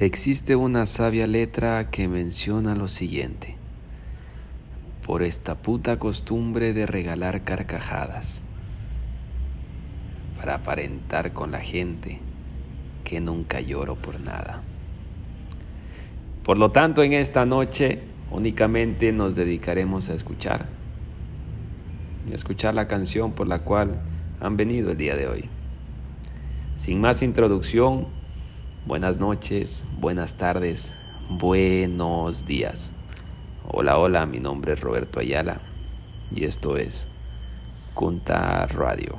Existe una sabia letra que menciona lo siguiente. Por esta puta costumbre de regalar carcajadas para aparentar con la gente que nunca lloro por nada. Por lo tanto, en esta noche únicamente nos dedicaremos a escuchar y a escuchar la canción por la cual han venido el día de hoy. Sin más introducción, buenas noches, buenas tardes, buenos días. Hola, hola, mi nombre es Roberto Ayala y esto es Cunta Radio.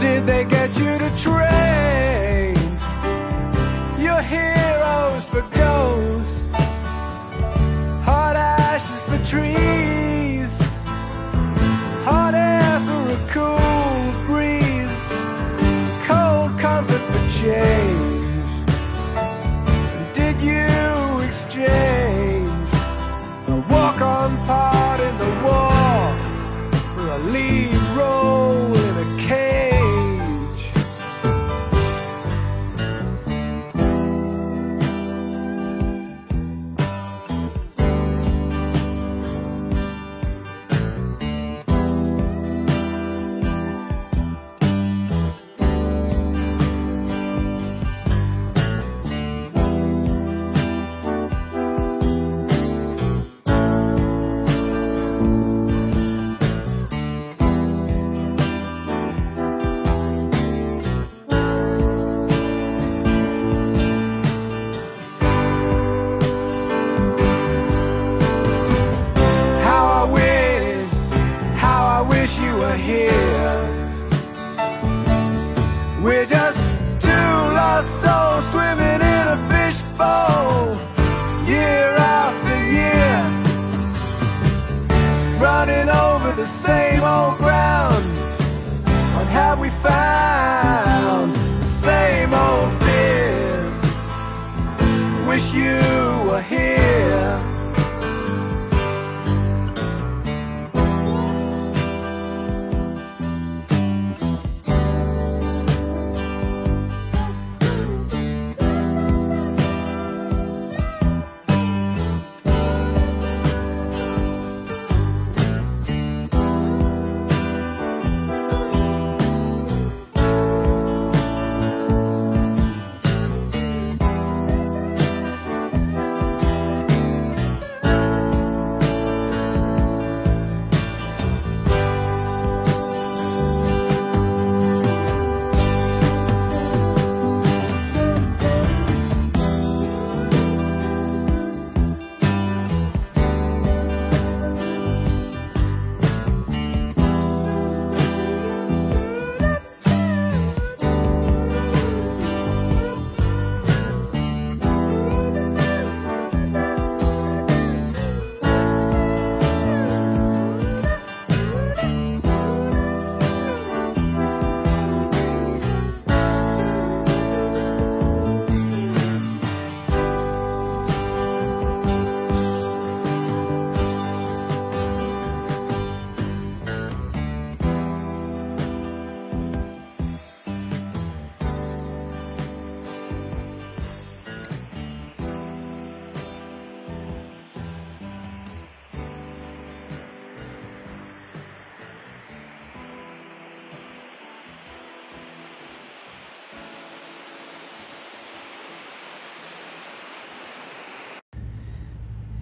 Did they get you to train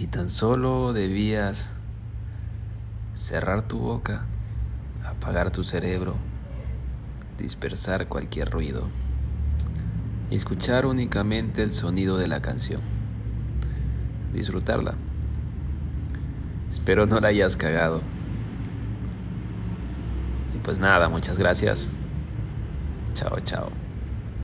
Y tan solo debías cerrar tu boca, apagar tu cerebro, dispersar cualquier ruido y escuchar únicamente el sonido de la canción. Disfrutarla. Espero no la hayas cagado. Y pues nada, muchas gracias. Chao, chao.